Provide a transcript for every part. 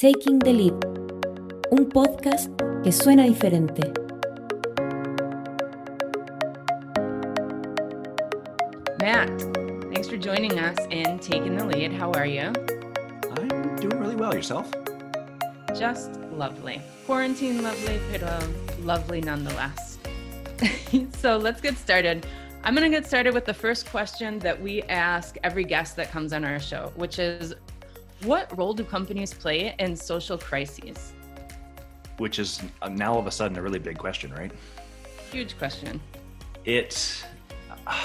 Taking the Lead, un podcast que suena diferente. Matt, thanks for joining us in Taking the Lead. How are you? I'm doing really well. Yourself? Just lovely. Quarantine lovely, pero uh, lovely nonetheless. so let's get started. I'm going to get started with the first question that we ask every guest that comes on our show, which is what role do companies play in social crises? Which is now all of a sudden a really big question, right? Huge question. It. Uh,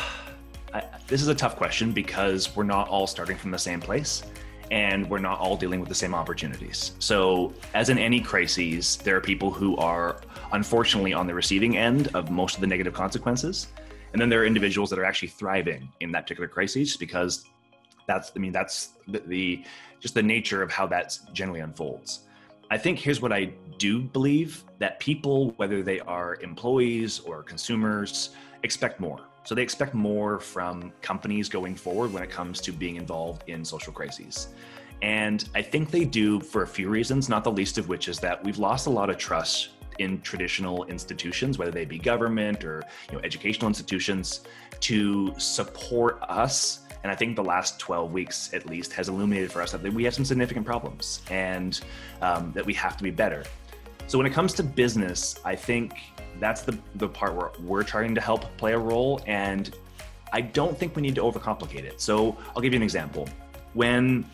I, this is a tough question because we're not all starting from the same place and we're not all dealing with the same opportunities. So, as in any crises, there are people who are unfortunately on the receiving end of most of the negative consequences. And then there are individuals that are actually thriving in that particular crisis because that's, I mean, that's the, the just the nature of how that generally unfolds. I think here's what I do believe that people, whether they are employees or consumers, expect more. So they expect more from companies going forward when it comes to being involved in social crises. And I think they do for a few reasons, not the least of which is that we've lost a lot of trust in traditional institutions, whether they be government or you know, educational institutions, to support us and I think the last 12 weeks, at least, has illuminated for us that we have some significant problems and um, that we have to be better. So when it comes to business, I think that's the, the part where we're trying to help play a role. And I don't think we need to overcomplicate it. So I'll give you an example. When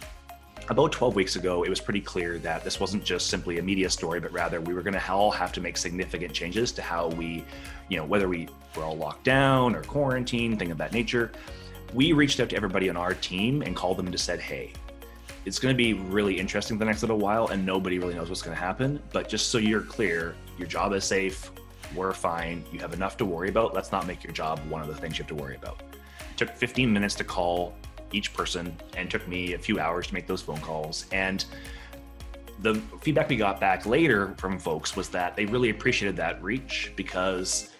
about 12 weeks ago, it was pretty clear that this wasn't just simply a media story, but rather we were going to all have to make significant changes to how we, you know, whether we were all locked down or quarantined, thing of that nature we reached out to everybody on our team and called them and just said, hey, it's going to be really interesting the next little while and nobody really knows what's going to happen. But just so you're clear, your job is safe. We're fine. You have enough to worry about. Let's not make your job one of the things you have to worry about. It took 15 minutes to call each person and took me a few hours to make those phone calls. And the feedback we got back later from folks was that they really appreciated that reach because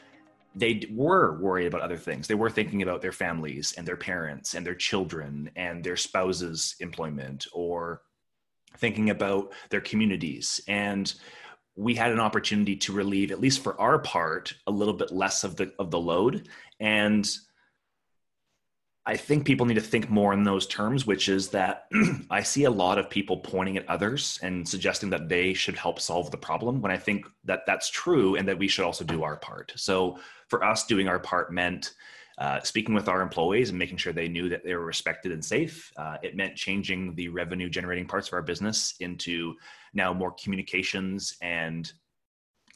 they were worried about other things. They were thinking about their families and their parents and their children and their spouses' employment or thinking about their communities. And we had an opportunity to relieve, at least for our part, a little bit less of the of the load. And I think people need to think more in those terms, which is that I see a lot of people pointing at others and suggesting that they should help solve the problem when I think that that's true and that we should also do our part. So for us, doing our part meant uh, speaking with our employees and making sure they knew that they were respected and safe. Uh, it meant changing the revenue generating parts of our business into now more communications and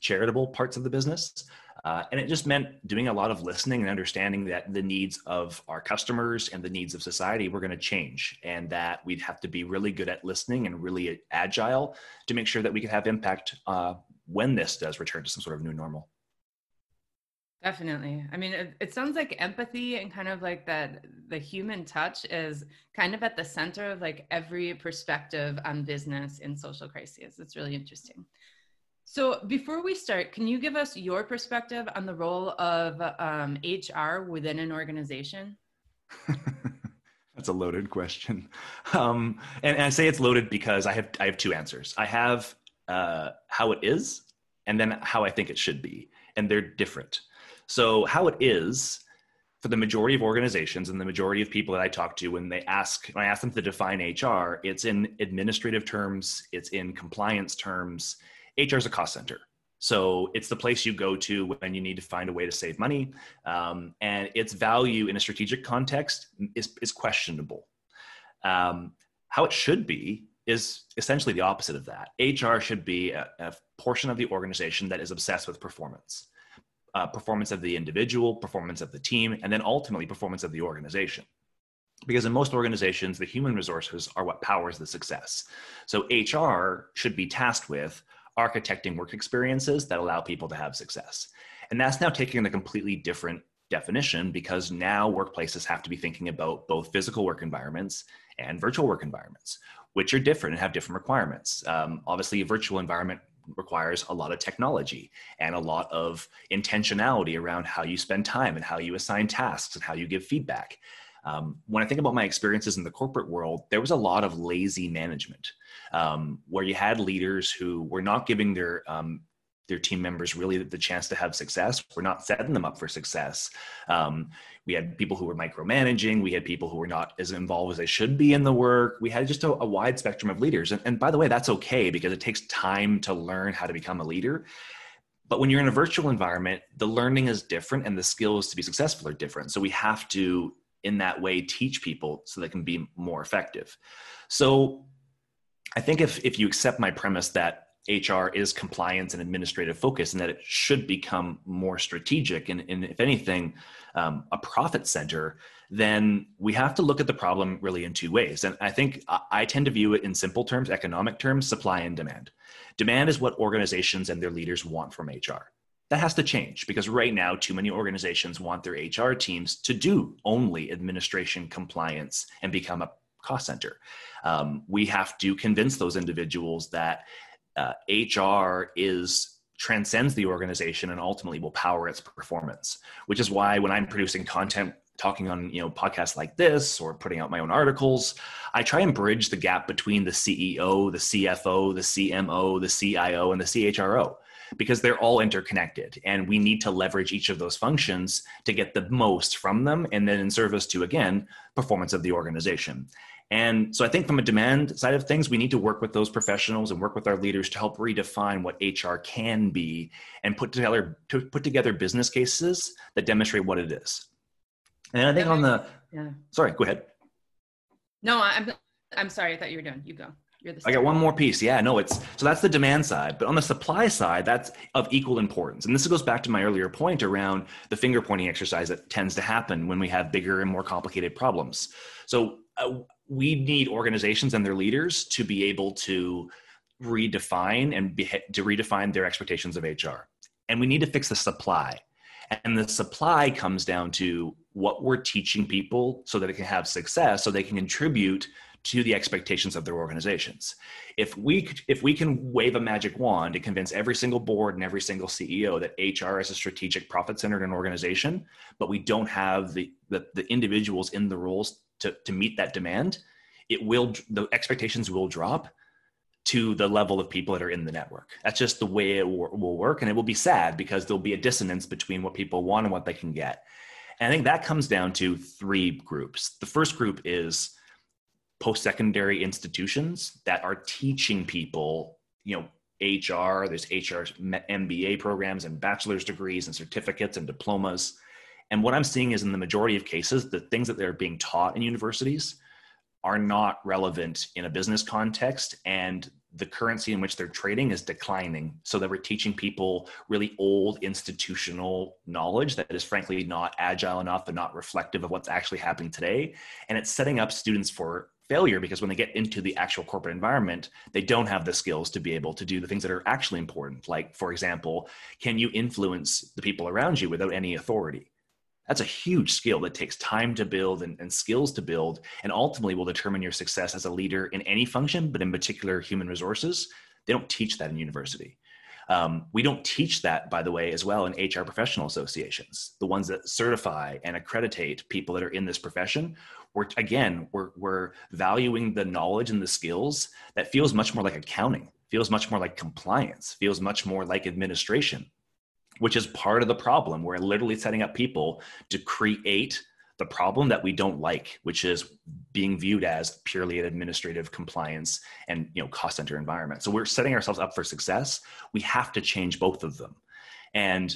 charitable parts of the business. Uh, and it just meant doing a lot of listening and understanding that the needs of our customers and the needs of society were going to change, and that we'd have to be really good at listening and really agile to make sure that we could have impact uh, when this does return to some sort of new normal. Definitely. I mean, it, it, sounds like empathy and kind of like that the human touch is kind of at the center of like every perspective on business in social crises. It's really interesting. So, before we start, can you give us your perspective on the role of um, HR within an organization? That's a loaded question, um, and, and, I say it's loaded because I have I have two answers. I have uh, how it is, and then how I think it should be, and they're different. So, how it is for the majority of organizations and the majority of people that I talk to when they ask when I ask them to define HR, it's in administrative terms, it's in compliance terms HR is a cost center. So it's the place you go to when you need to find a way to save money. Um, and its value in a strategic context is, is questionable. Um, how it should be is essentially the opposite of that. HR should be a, a portion of the organization that is obsessed with performance. Uh, performance of the individual, performance of the team, and then ultimately performance of the organization. Because in most organizations, the human resources are what powers the success. So HR should be tasked with architecting work experiences that allow people to have success. And that's now taking a completely different definition because now workplaces have to be thinking about both physical work environments and virtual work environments, which are different and have different requirements. Um, obviously, a virtual environment requires a lot of technology and a lot of intentionality around how you spend time and how you assign tasks and how you give feedback. Um, when I think about my experiences in the corporate world, there was a lot of lazy management um, where you had leaders who were not giving their um, their team members really the chance to have success. We're not setting them up for success. Um, we had people who were micromanaging. We had people who were not as involved as they should be in the work. We had just a, a wide spectrum of leaders. And, and by the way, that's okay because it takes time to learn how to become a leader. But when you're in a virtual environment, the learning is different and the skills to be successful are different. So we have to, in that way, teach people so they can be more effective. So I think if, if you accept my premise that HR is compliance and administrative focus, and that it should become more strategic and, and if anything, um, a profit center, then we have to look at the problem really in two ways. And I think I tend to view it in simple terms, economic terms, supply and demand. Demand is what organizations and their leaders want from HR. That has to change because right now, too many organizations want their HR teams to do only administration compliance and become a cost center. Um, we have to convince those individuals that uh, HR is transcends the organization and ultimately will power its performance. Which is why when I'm producing content talking on you know podcasts like this or putting out my own articles i try and bridge the gap between the ceo the cfo the cmo the cio and the chro because they're all interconnected and we need to leverage each of those functions to get the most from them and then in service to again performance of the organization and so I think from a demand side of things, we need to work with those professionals and work with our leaders to help redefine what HR can be and put together to put together business cases that demonstrate what it is. And I think on the yeah. Sorry, go ahead. No, I'm I'm sorry. I thought you were done. You go. I got one more piece. Yeah, no, it's so that's the demand side, but on the supply side, that's of equal importance. And this goes back to my earlier point around the finger pointing exercise that tends to happen when we have bigger and more complicated problems. So uh, we need organizations and their leaders to be able to redefine and be, to redefine their expectations of HR. And we need to fix the supply. And the supply comes down to what we're teaching people so that it can have success, so they can contribute to the expectations of their organizations. If we if we can wave a magic wand to convince every single board and every single CEO that HR is a strategic profit centered an organization, but we don't have the, the the individuals in the roles to, to meet that demand, it will the expectations will drop to the level of people that are in the network. That's just the way it will work, and it will be sad because there'll be a dissonance between what people want and what they can get. And I think that comes down to three groups. The first group is post-secondary institutions that are teaching people, you know, HR. There's HR MBA programs and bachelor's degrees and certificates and diplomas and what I'm seeing is in the majority of cases, the things that they're being taught in universities are not relevant in a business context and the currency in which they're trading is declining so that we're teaching people really old institutional knowledge that is frankly not agile enough and not reflective of what's actually happening today and it's setting up students for failure because when they get into the actual corporate environment they don't have the skills to be able to do the things that are actually important like for example can you influence the people around you without any authority that's a huge skill that takes time to build and, and, skills to build, and ultimately will determine your success as a leader in any function, but in particular, human resources. They don't teach that in university. Um, we don't teach that, by the way, as well in HR professional associations, the ones that certify and accreditate people that are in this profession. We're, again, we're, we're valuing the knowledge and the skills that feels much more like accounting, feels much more like compliance, feels much more like administration which is part of the problem. We're literally setting up people to create the problem that we don't like, which is being viewed as purely an administrative compliance and you know cost center environment. So we're setting ourselves up for success. We have to change both of them. And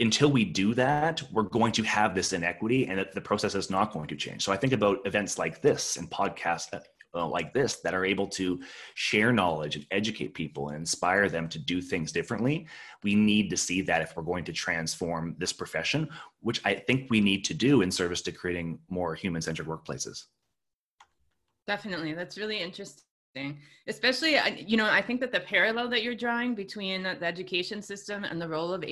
until we do that, we're going to have this inequity and the process is not going to change. So I think about events like this and podcasts uh, like this that are able to share knowledge and educate people and inspire them to do things differently. We need to see that if we're going to transform this profession, which I think we need to do in service to creating more human centered workplaces. Definitely. That's really interesting. Especially, you know, I think that the parallel that you're drawing between the education system and the role of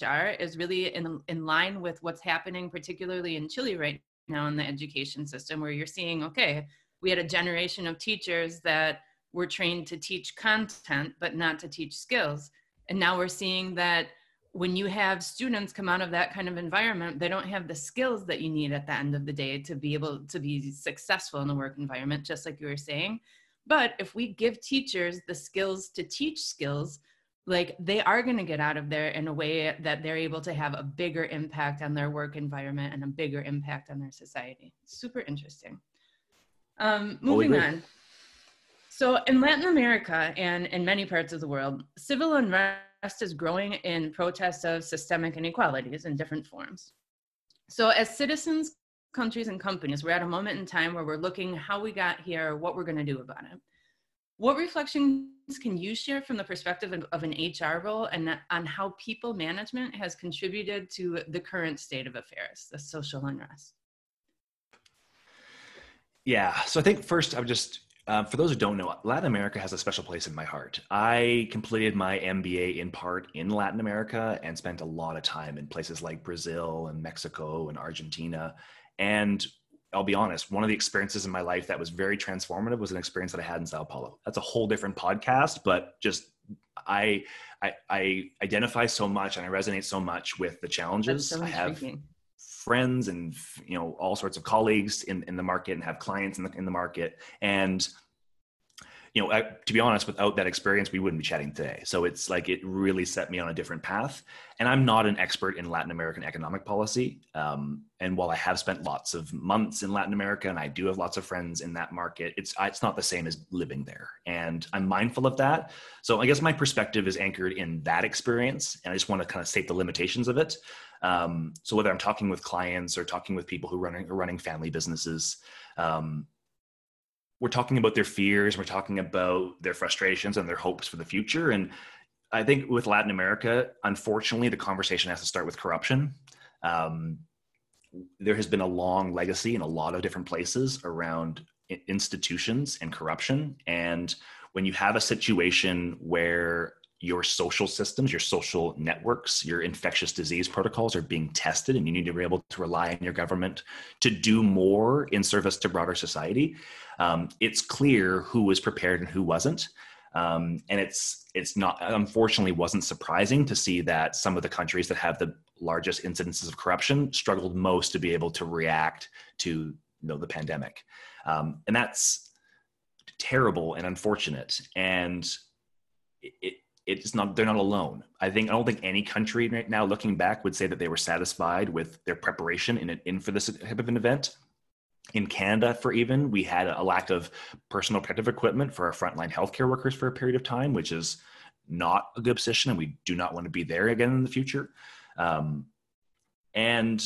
HR is really in, in line with what's happening, particularly in Chile right now in the education system, where you're seeing, okay, we had a generation of teachers that were trained to teach content but not to teach skills and now we're seeing that when you have students come out of that kind of environment, they don't have the skills that you need at the end of the day to be able to be successful in the work environment, just like you were saying. But if we give teachers the skills to teach skills, like they are going to get out of there in a way that they're able to have a bigger impact on their work environment and a bigger impact on their society. Super interesting. Um, moving on. So, in Latin America and in many parts of the world, civil unrest is growing in protest of systemic inequalities in different forms. So, as citizens, countries, and companies, we're at a moment in time where we're looking how we got here, what we're going to do about it. What reflections can you share from the perspective of, of an HR role and on how people management has contributed to the current state of affairs, the social unrest? Yeah, so I think first I'm just um, for those who don't know, Latin America has a special place in my heart. I completed my MBA in part in Latin America and spent a lot of time in places like Brazil and Mexico and Argentina. And I'll be honest, one of the experiences in my life that was very transformative was an experience that I had in Sao Paulo. That's a whole different podcast, but just I I, I identify so much and I resonate so much with the challenges. So I have friends and you know all sorts of colleagues in, in the market and have clients in the in the market and you know, I, to be honest, without that experience, we wouldn't be chatting today. So it's like it really set me on a different path. And I'm not an expert in Latin American economic policy. Um, and while I have spent lots of months in Latin America and I do have lots of friends in that market, it's it's not the same as living there. And I'm mindful of that. So I guess my perspective is anchored in that experience, and I just want to kind of state the limitations of it. Um, so whether I'm talking with clients or talking with people who are running, are running family businesses. Um, we're talking about their fears we're talking about their frustrations and their hopes for the future. And i think with latin america unfortunately the conversation has to start with corruption. Um, there has been a long legacy in a lot of different places around institutions and corruption. And when you have a situation where your social systems, your social networks, your infectious disease protocols are being tested, and you need to be able to rely on your government to do more in service to broader society. Um, it's clear who was prepared and who wasn't. Um, and it's it's not unfortunately wasn't surprising to see that some of the countries that have the largest incidences of corruption struggled most to be able to react to you know the pandemic um, and that's terrible and unfortunate and it, it's not they're not alone. I think i don't think any country right now looking back would say that they were satisfied with their preparation in, in for this type of an event. In canada for even we had a lack of personal protective equipment for our frontline healthcare workers for a period of time which is not a good position and we do not want to be there again in the future. Um, and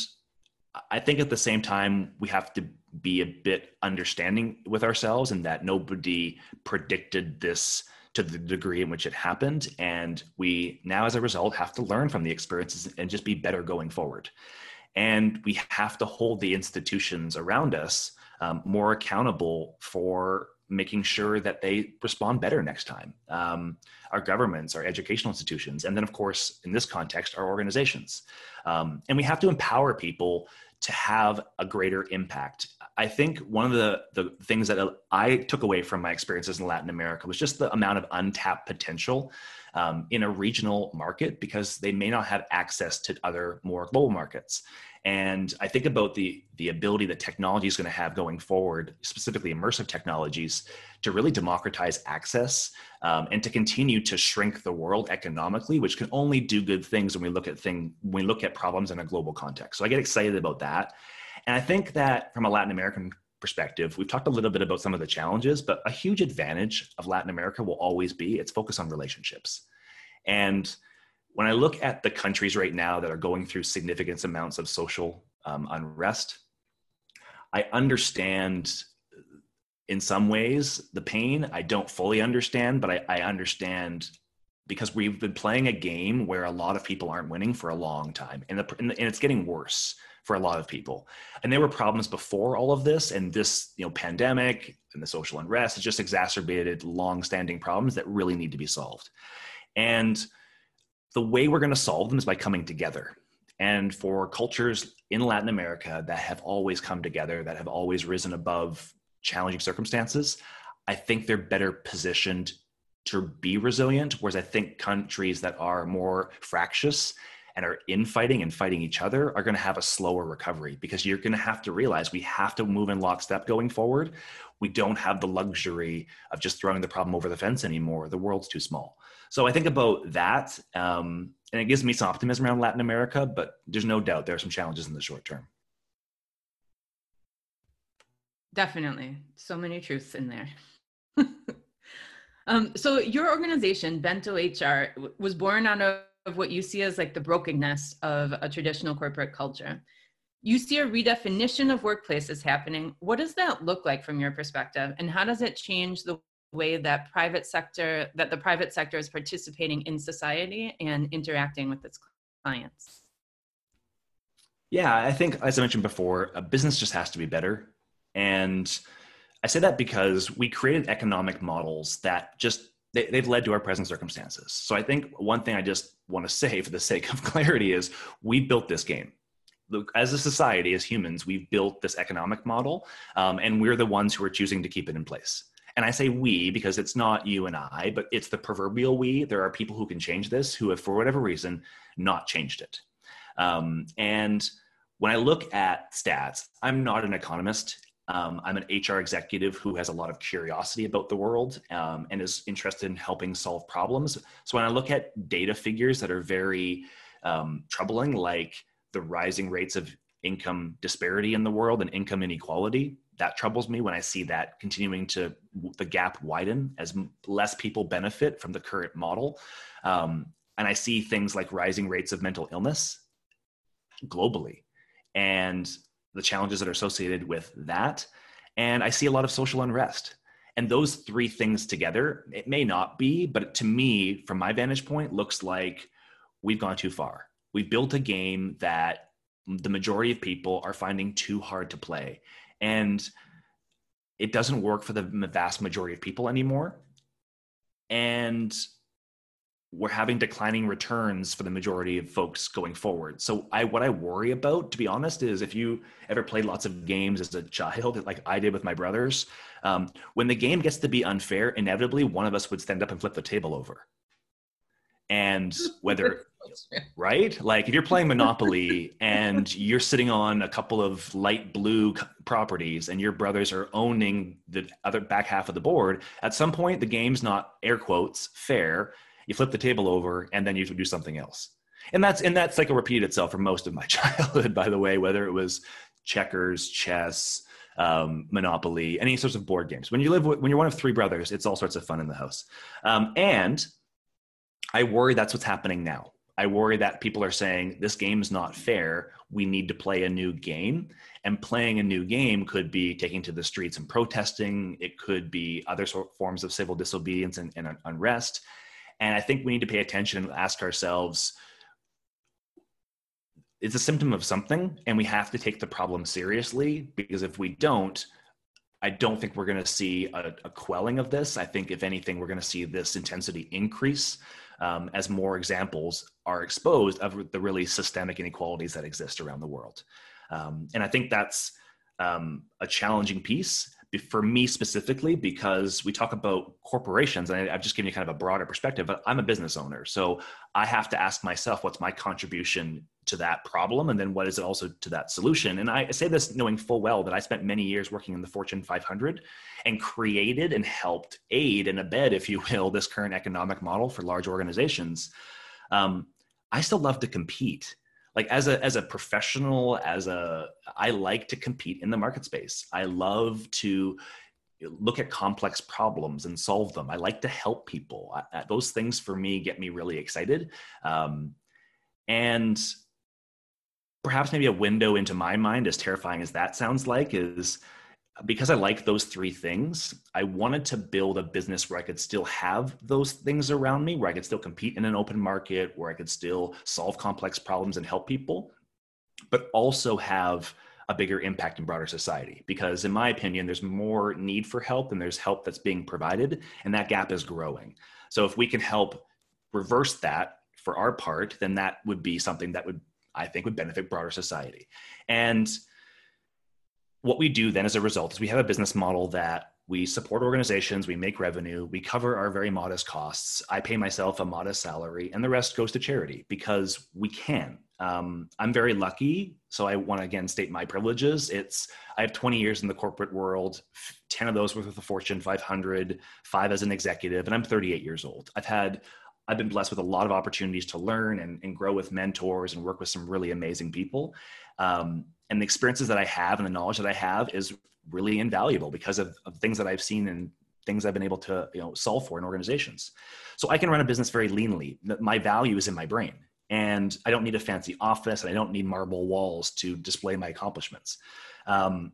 i think at the same time we have to be a bit understanding with ourselves and that nobody predicted this to the degree in which it happened. And we now, as a result, have to learn from the experiences and just be better going forward. And we have to hold the institutions around us um, more accountable for making sure that they respond better next time. Um, our governments, our educational institutions, and then, of course, in this context, our organizations. Um, and we have to empower people to have a greater impact. I think one of the, the things that I took away from my experiences in Latin America was just the amount of untapped potential um, in a regional market because they may not have access to other more global markets. And I think about the the ability that technology is going to have going forward, specifically immersive technologies, to really democratize access um, and to continue to shrink the world economically, which can only do good things when we look at thing when we look at problems in a global context. So I get excited about that, and I think that from a Latin American perspective, we've talked a little bit about some of the challenges, but a huge advantage of Latin America will always be its focus on relationships, and when I look at the countries right now that are going through significant amounts of social um, unrest, I understand in some ways the pain. I don't fully understand, but I, I understand because we've been playing a game where a lot of people aren't winning for a long time, and, the, and it's getting worse for a lot of people. And there were problems before all of this, and this you know pandemic and the social unrest has just exacerbated long-standing problems that really need to be solved. And the way we're going to solve them is by coming together. And for cultures in Latin America that have always come together, that have always risen above challenging circumstances, I think they're better positioned to be resilient. Whereas I think countries that are more fractious and are infighting and fighting each other are going to have a slower recovery because you're going to have to realize we have to move in lockstep going forward. We don't have the luxury of just throwing the problem over the fence anymore. The world's too small. So I think about that, um, and it gives me some optimism around Latin America. But there's no doubt there are some challenges in the short term. Definitely, so many truths in there. um, so your organization, Bento HR, was born out of of what you see as like the brokenness of a traditional corporate culture. You see a redefinition of workplaces happening. What does that look like from your perspective? And how does it change the way that private sector that the private sector is participating in society and interacting with its clients? Yeah, I think as I mentioned before, a business just has to be better. And I say that because we created economic models that just they, they've led to our present circumstances. So I think one thing I just want to say for the sake of clarity is we built this game. Look, as a society, as humans, we've built this economic model, um, and we're the ones who are choosing to keep it in place. And I say we because it's not you and I, but it's the proverbial we. There are people who can change this who have, for whatever reason, not changed it. Um, and when I look at stats, I'm not an economist. Um, I'm an HR executive who has a lot of curiosity about the world um, and is interested in helping solve problems. So when I look at data figures that are very um, troubling, like the rising rates of income disparity in the world and income inequality, that troubles me when I see that continuing to the gap widen as less people benefit from the current model. Um, and I see things like rising rates of mental illness globally. And the challenges that are associated with that. And I see a lot of social unrest. And those three things together, it may not be, but to me, from my vantage point, looks like we've gone too far. We've built a game that the majority of people are finding too hard to play. And it doesn't work for the vast majority of people anymore. And we're having declining returns for the majority of folks going forward. So I what I worry about, to be honest, is if you ever played lots of games as a child, like I did with my brothers, um, when the game gets to be unfair, inevitably one of us would stand up and flip the table over. And whether right, like if you're playing Monopoly and you're sitting on a couple of light blue properties and your brothers are owning the other back half of the board, at some point the game's not air quotes fair you flip the table over and then you do something else. And that's and that cycle repeated itself for most of my childhood by the way whether it was checkers chess um, monopoly any sorts of board games. When you live with, when you're one of three brothers it's all sorts of fun in the house. Um, and i worry that's what's happening now. I worry that people are saying this game's not fair. We need to play a new game. And playing a new game could be taking to the streets and protesting. It could be other sort forms of civil disobedience and, and unrest and I think we need to pay attention and ask ourselves it's a symptom of something, and we have to take the problem seriously because if we don't, I don't think we're going to see a, a, quelling of this. I think, if anything, we're going to see this intensity increase um, as more examples are exposed of the really systemic inequalities that exist around the world. Um, and I think that's um, a challenging piece for me specifically because we talk about corporations and i've just given you kind of a broader perspective but i'm a business owner so i have to ask myself what's my contribution to that problem and then what is it also to that solution? And i say this knowing full well that i spent many years working in the fortune 500 and created and helped aid and abet if you will this current economic model for large organizations. Um, i still love to compete like as a as a professional as a i like to compete in the market space. I love to look at complex problems and solve them. I like to help people. I, those things for me get me really excited. Um, and perhaps maybe a window into my mind as terrifying as that sounds like is because I like those three things, I wanted to build a business where I could still have those things around me, where I could still compete in an open market, where I could still solve complex problems and help people, but also have a bigger impact in broader society. Because, in my opinion, there's more need for help and there's help that's being provided, and that gap is growing. So, if we can help reverse that for our part, then that would be something that would, I think, would benefit broader society. And what we do then as a result is we have a business model that we support organizations, we make revenue, we cover our very modest costs. I pay myself a modest salary, and the rest goes to charity because we can. Um, I'm very lucky, so I want to again state my privileges. It's I have 20 years in the corporate world, 10 of those were with the Fortune 500, five as an executive, and I'm 38 years old. I've had I've been blessed with a lot of opportunities to learn and, and grow with mentors and work with some really amazing people. Um, and the experiences that I have and the knowledge that I have is really invaluable because of, of things that I've seen and things I've been able to you know solve for in organizations. So I can run a business very leanly. My value is in my brain, and I don't need a fancy office, and I don't need marble walls to display my accomplishments. Um,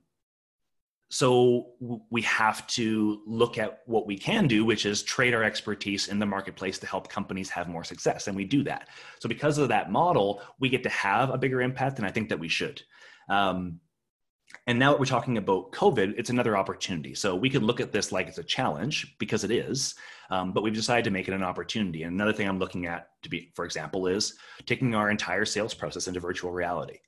so we have to look at what we can do which is trade our expertise in the marketplace to help companies have more success and we do that so because of that model we get to have a bigger impact and i think that we should um, and now that we're talking about COVID, it's another opportunity. So we could look at this like it's a challenge because it is, um, but we've decided to make it an opportunity. And another thing I'm looking at to be, for example, is taking our entire sales process into virtual reality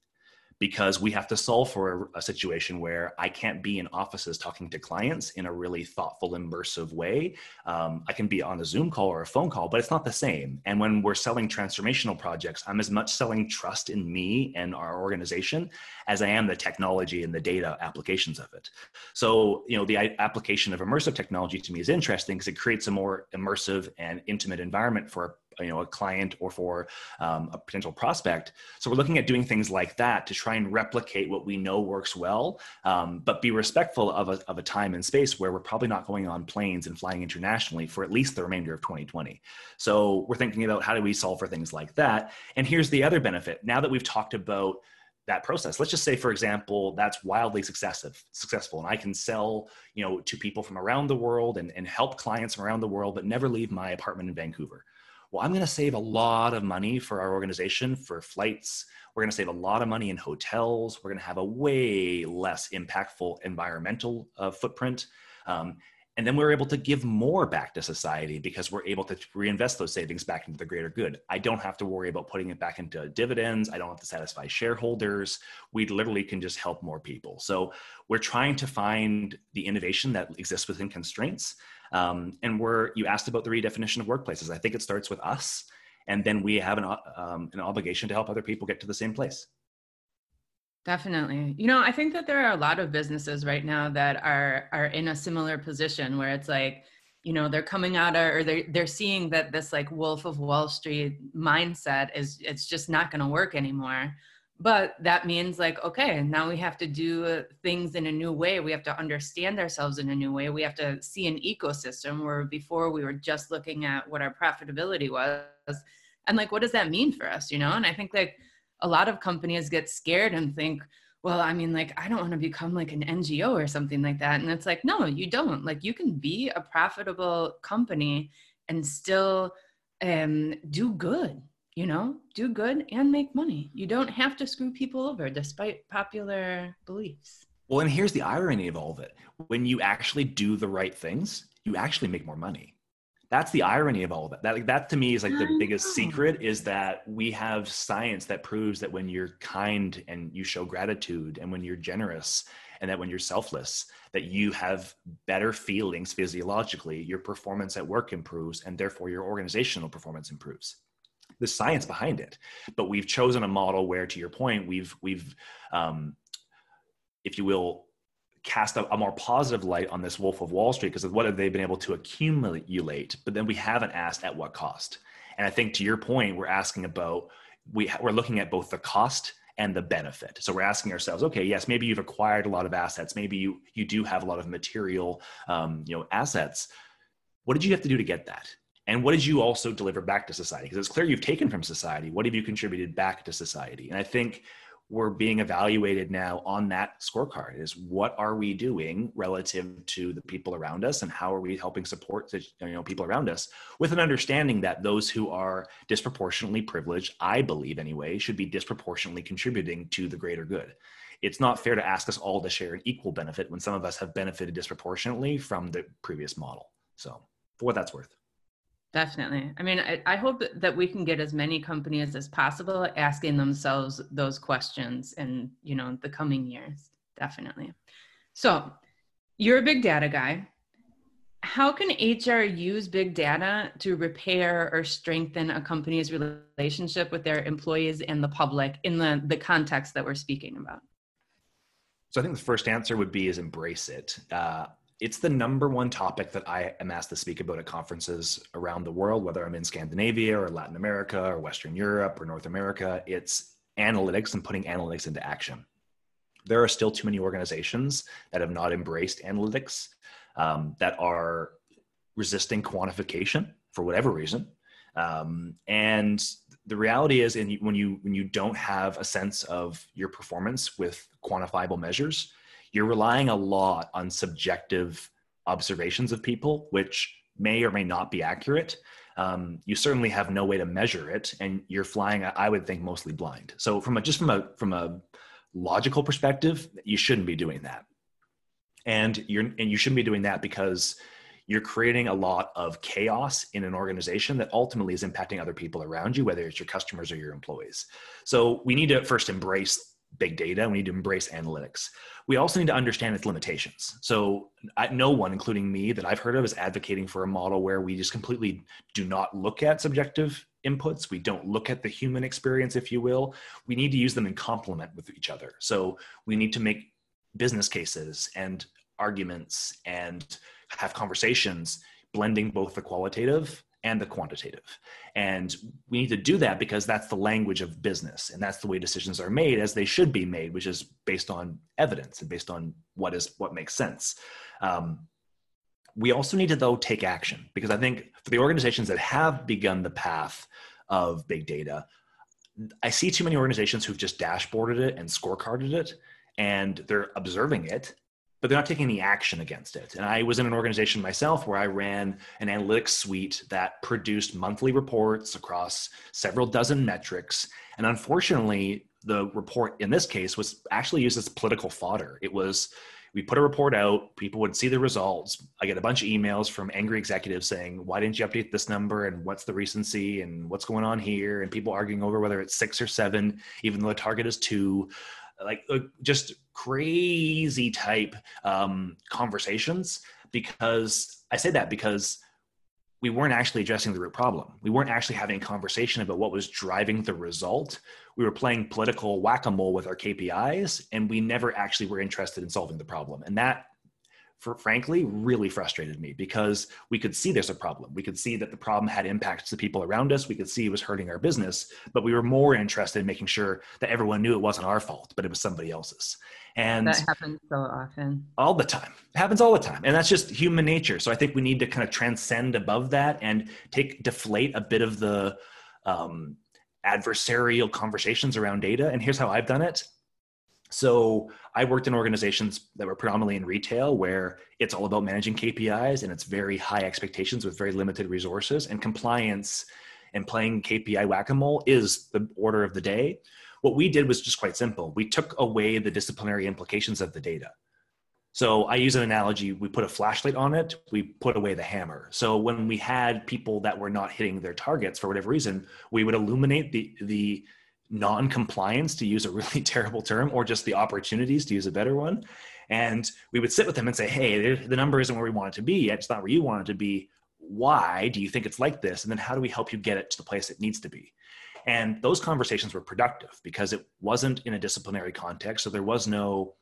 because we have to solve for a, situation where I can't be in offices talking to clients in a really thoughtful, immersive way. Um, I can be on a Zoom call or a phone call, but it's not the same. And when we're selling transformational projects, I'm as much selling trust in me and our organization as I am the technology and the data applications of it. So, you know, the application of immersive technology to me is interesting because it creates a more immersive and intimate environment for you know a client or for um, a potential prospect. So we're looking at doing things like that to try and replicate what we know works well um, but be respectful of a, of a time and space where we're probably not going on planes and flying internationally for at least the remainder of 2020 so we're thinking about how do we solve for things like that. And here's the other benefit. Now that we've talked about that process let's just say for example that's wildly successful successful and i can sell you know to people from around the world and, and help clients from around the world but never leave my apartment in vancouver well, I'm going to save a lot of money for our organization for flights. We're going to save a lot of money in hotels. We're going to have a way less impactful environmental uh, footprint. Um, and then we're able to give more back to society because we're able to reinvest those savings back into the greater good. I don't have to worry about putting it back into dividends. I don't have to satisfy shareholders. We literally can just help more people. So we're trying to find the innovation that exists within constraints um, and we're, you asked about the redefinition of workplaces. I think it starts with us, and then we have an, um, an obligation to help other people get to the same place. Definitely. You know, I think that there are a lot of businesses right now that are are in a similar position where it's like, you know, they're coming out or they're they're seeing that this like Wolf of Wall Street mindset is it's just not going to work anymore but that means like okay now we have to do things in a new way. We have to understand ourselves in a new way. We have to see an ecosystem where before we were just looking at what our profitability was. And like what does that mean for us you know? And i think like a lot of companies get scared and think well i mean like i don't want to become like an ngo or something like that. And it's like no you don't. Like you can be a profitable company and still um, do good you know, do good and make money. You don't have to screw people over despite popular beliefs. Well, and here's the irony of all of it. When you actually do the right things, you actually make more money. That's the irony of all of it. That, that to me is like the biggest secret is that we have science that proves that when you're kind and you show gratitude and when you're generous and that when you're selfless, that you have better feelings physiologically, your performance at work improves and therefore your organizational performance improves the science behind it. But we've chosen a model where to your point we've we've um, if you will cast a, a, more positive light on this wolf of wall street because of what have they been able to accumulate. But then we haven't asked at what cost. And i think to your point we're asking about we, we're looking at both the cost and the benefit. So we're asking ourselves okay yes maybe you've acquired a lot of assets. Maybe you you do have a lot of material um, you know assets. What did you have to do to get that and what did you also deliver back to society? Because it's clear you've taken from society. What have you contributed back to society? And i think we're being evaluated now on that scorecard is what are we doing relative to the people around us? And how are we helping support the you know people around us with an understanding that those who are disproportionately privileged i believe anyway should be disproportionately contributing to the greater good. It's not fair to ask us all to share an equal benefit when some of us have benefited disproportionately from the previous model. So for what that's worth Definitely. I mean, I, I, hope that we can get as many companies as possible asking themselves those questions in, you know, the coming years. Definitely. So you're a big data guy. how can HR use big data to repair or strengthen a company's relationship with their employees and the public in the, the context that we're speaking about? So I think the first answer would be is embrace it. Uh, it's the number one topic that I am asked to speak about at conferences around the world, whether I'm in Scandinavia or Latin America or Western Europe or North America. It's analytics and putting analytics into action. There are still too many organizations that have not embraced analytics um, that are resisting quantification for whatever reason. Um, and the reality is, in, when you when you don't have a sense of your performance with quantifiable measures, you're relying a lot on subjective observations of people, which may or may not be accurate. Um, you certainly have no way to measure it, and you're flying. I would think mostly blind. So from a just from a from a logical perspective, you shouldn't be doing that and you're and you shouldn't be doing that because you're creating a lot of chaos in an organization that ultimately is impacting other people around you whether it's your customers or your employees so we need to first embrace big data we need to embrace analytics. We also need to understand its limitations. So no one including me that i've heard of is advocating for a model where we just completely do not look at subjective inputs. We don't look at the human experience if you will. We need to use them in complement with each other. So we need to make business cases and arguments and have conversations blending both the qualitative and the quantitative. And we need to do that because that's the language of business and that's the way decisions are made as they should be made, which is based on evidence and based on what is what makes sense. Um, we also need to though take action because I think for the organizations that have begun the path of big data, I see too many organizations who've just dashboarded it and scorecarded it and they're observing it but they're not taking any action against it. And I was in an organization myself where I ran an analytics suite that produced monthly reports across several dozen metrics. And unfortunately, the report in this case was actually used as political fodder. It was we put a report out, people would see the results. I get a bunch of emails from angry executives saying, Why didn't you update this number? And what's the recency? And what's going on here? And people arguing over whether it's six or seven, even though the target is two like just crazy type um, conversations because I say that because we weren't actually addressing the root problem. We weren't actually having a conversation about what was driving the result. We were playing political whack a mole with our KPIs, and we never actually were interested in solving the problem. And that for, frankly really frustrated me because we could see there's a problem. We could see that the problem had impacts to people around us. We could see it was hurting our business, but we were more interested in making sure that everyone knew it wasn't our fault, but it was somebody else's. And that happens so often. All the time. It happens all the time. And that's just human nature. So I think we need to kind of transcend above that and take deflate a bit of the um, adversarial conversations around data. And here's how I've done it. So I worked in organizations that were predominantly in retail where it's all about managing KPIs and it's very high expectations with very limited resources and compliance and playing KPI whack-a-mole is the order of the day. What we did was just quite simple. We took away the disciplinary implications of the data. So I use an analogy. We put a flashlight on it. We put away the hammer. So when we had people that were not hitting their targets for whatever reason, we would illuminate the the non-compliance to use a really terrible term or just the opportunities to use a better one. And we would sit with them and say hey the number isn't where we want it to be it's not where you want it to be. Why do you think it's like this? And then how do we help you get it to the place it needs to be? And those conversations were productive because it wasn't in a disciplinary context so there was no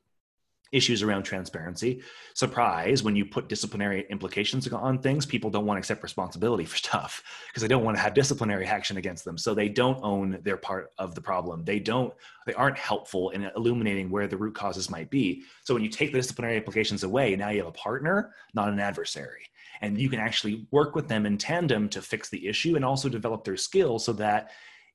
issues around transparency. Surprise, when you put disciplinary implications on things, people don't want to accept responsibility for stuff because they don't want to have disciplinary action against them. So they don't own their part of the problem. They don't, they aren't helpful in illuminating where the root causes might be. So when you take the disciplinary implications away, now you have a partner, not an adversary. And you can actually work with them in tandem to fix the issue and also develop their skills so that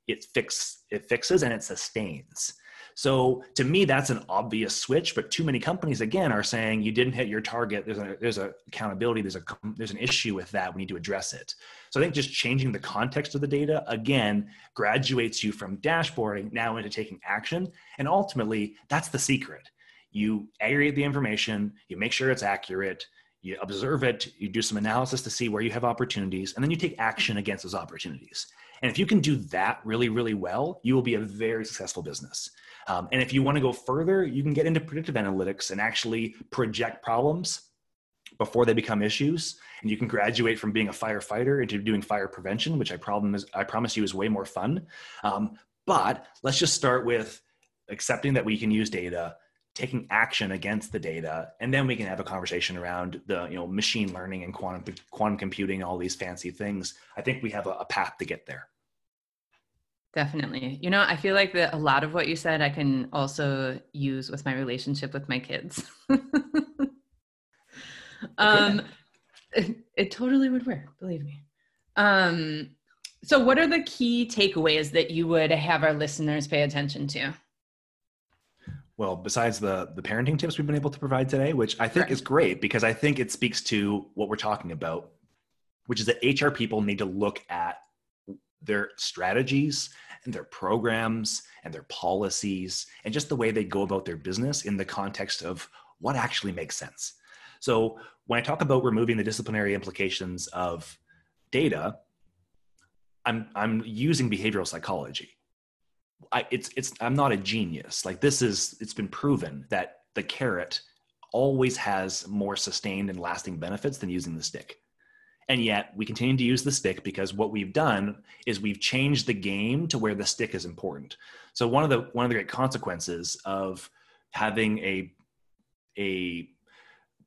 it fix it fixes and it sustains. So to me, that's an obvious switch. But too many companies, again, are saying you didn't hit your target. There's a there's a accountability. There's a there's an issue with that. We need to address it. So I think just changing the context of the data again graduates you from dashboarding now into taking action. And ultimately, that's the secret. You aggregate the information. You make sure it's accurate you observe it, you do some analysis to see where you have opportunities, and then you take action against those opportunities. And if you can do that really, really well, you will be a very successful business. Um, and if you want to go further, you can get into predictive analytics and actually project problems before they become issues. And you can graduate from being a firefighter into doing fire prevention, which I problem is I promise you is way more fun. Um, but let's just start with accepting that we can use data, taking action against the data, and then we can have a conversation around the you know machine learning and quantum quantum computing, all these fancy things. I think we have a, a path to get there. Definitely. You know, I feel like that a lot of what you said I can also use with my relationship with my kids. um it, it, totally would work, believe me. Um so what are the key takeaways that you would have our listeners pay attention to? Well, besides the the parenting tips we've been able to provide today, which I think right. is great because I think it speaks to what we're talking about, which is that HR people need to look at their strategies and their programs and their policies and just the way they go about their business in the context of what actually makes sense. So, when I talk about removing the disciplinary implications of data, I'm, I'm using behavioral psychology. I, it's, it's, I'm not a genius. Like, this is, it's been proven that the carrot always has more sustained and lasting benefits than using the stick and yet we continue to use the stick because what we've done is we've changed the game to where the stick is important. So one of the one of the great consequences of having a a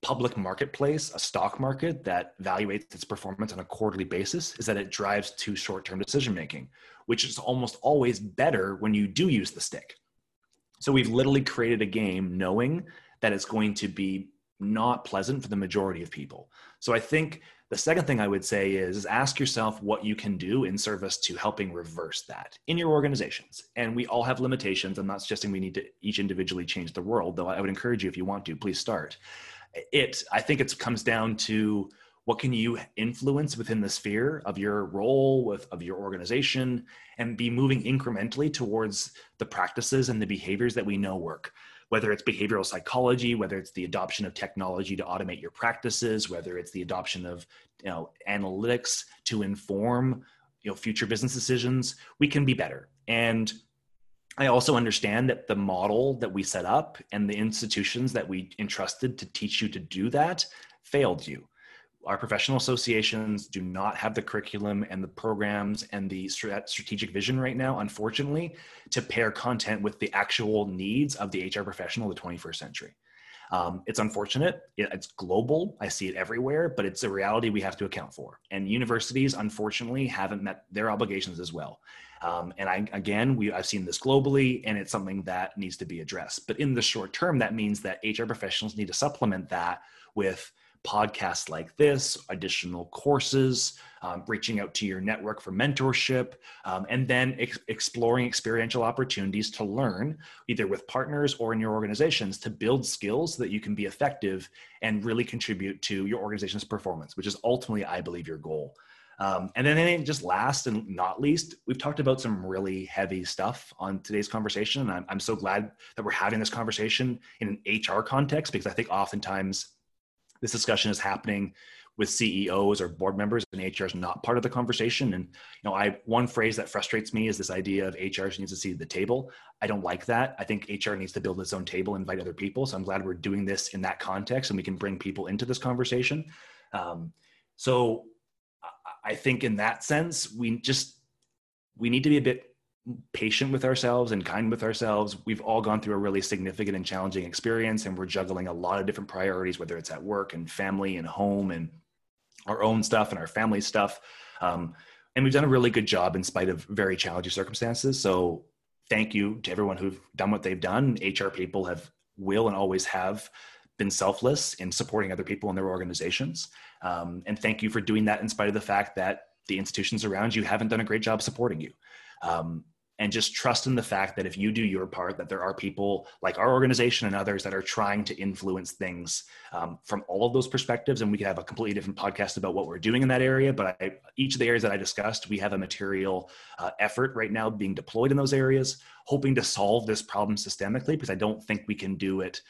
public marketplace a stock market that evaluates its performance on a quarterly basis is that it drives to short-term decision making which is almost always better when you do use the stick. So we've literally created a game knowing that it's going to be not pleasant for the majority of people so i think the second thing I would say is, is ask yourself what you can do in service to helping reverse that in your organizations. And we all have limitations. I'm not suggesting we need to each individually change the world, though I would encourage you if you want to, please start. It I think it comes down to what can you influence within the sphere of your role with of your organization and be moving incrementally towards the practices and the behaviors that we know work whether it's behavioral psychology, whether it's the adoption of technology to automate your practices, whether it's the adoption of you know, analytics to inform you know, future business decisions, we can be better. And I also understand that the model that we set up and the institutions that we entrusted to teach you to do that failed you our professional associations do not have the curriculum and the programs and the strategic vision right now, unfortunately, to pair content with the actual needs of the HR professional of the 21st century. Um, it's unfortunate. It's global. I see it everywhere, but it's a reality we have to account for. And universities, unfortunately, haven't met their obligations as well. Um, and I, again, we, I've seen this globally, and it's something that needs to be addressed. But in the short term, that means that HR professionals need to supplement that with podcasts like this, additional courses, um, reaching out to your network for mentorship, um, and then ex- exploring experiential opportunities to learn either with partners or in your organizations to build skills so that you can be effective and really contribute to your organization's performance, which is ultimately, I believe, your goal. Um, and then just last and not least, we've talked about some really heavy stuff on today's conversation. And I'm, I'm so glad that we're having this conversation in an HR context because I think oftentimes this discussion is happening with CEOs or board members and HR is not part of the conversation. And you know, I one phrase that frustrates me is this idea of HR needs to see the table. I don't like that. I think HR needs to build its own table, invite other people. So I'm glad we're doing this in that context and we can bring people into this conversation. Um, so I think in that sense, we just we need to be a bit patient with ourselves and kind with ourselves. We've all gone through a really significant and challenging experience, and we're juggling a lot of different priorities, whether it's at work and family and home and our own stuff and our family stuff. Um, and we've done a really good job in spite of very challenging circumstances. So, thank you to everyone who've done what they've done. HR people have, will, and always have been selfless in supporting other people in their organizations. Um, and thank you for doing that in spite of the fact that the institutions around you haven't done a great job supporting you. Um, and just trust in the fact that if you do your part that there are people like our organization and others that are trying to influence things um, from all of those perspectives. And we could have a completely different podcast about what we're doing in that area but I, each of the areas that i discussed we have a material uh, effort right now being deployed in those areas hoping to solve this problem systemically because i don't think we can do it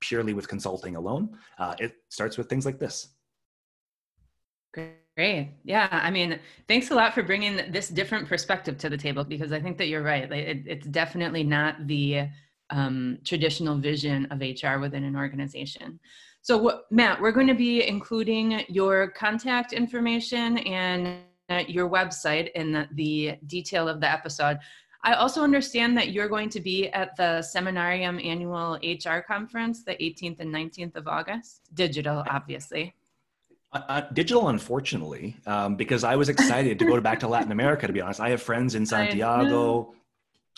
purely with consulting alone. Uh, it starts with things like this. Great. Great. Yeah. I mean, thanks a lot for bringing this different perspective to the table because I think that you're right. It, it's definitely not the um, traditional vision of HR within an organization. So, Matt, we're going to be including your contact information and uh, your website in the, the detail of the episode. I also understand that you're going to be at the Seminarium annual HR conference the 18th and 19th of August. Digital, obviously. Uh, uh, digital, unfortunately, um, because I was excited to go back to Latin America. To be honest, I have friends in Santiago.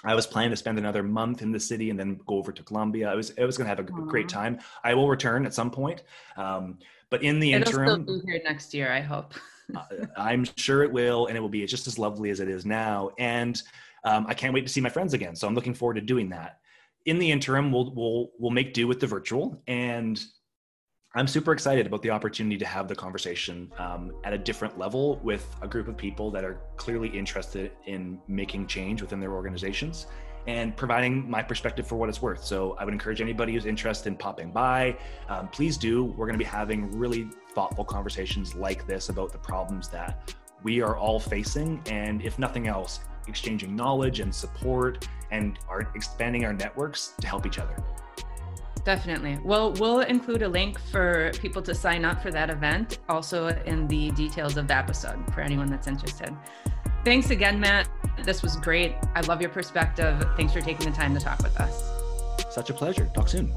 I, I was planning to spend another month in the city and then go over to Colombia. I was I was going to have a Aww. great time. I will return at some point, um, but in the It'll interim, still be here next year. I hope. uh, I'm sure it will, and it will be just as lovely as it is now. And um, I can't wait to see my friends again. So I'm looking forward to doing that. In the interim, we'll we'll we'll make do with the virtual and I'm super excited about the opportunity to have the conversation um, at a different level with a group of people that are clearly interested in making change within their organizations and providing my perspective for what it's worth. So I would encourage anybody who's interested in popping by, um, please do. We're going to be having really thoughtful conversations like this about the problems that we are all facing. And if nothing else, exchanging knowledge and support and are expanding our networks to help each other. Definitely. Well, we'll include a link for people to sign up for that event also in the details of the episode for anyone that's interested. Thanks again, Matt. This was great. I love your perspective. Thanks for taking the time to talk with us. Such a pleasure. Talk soon.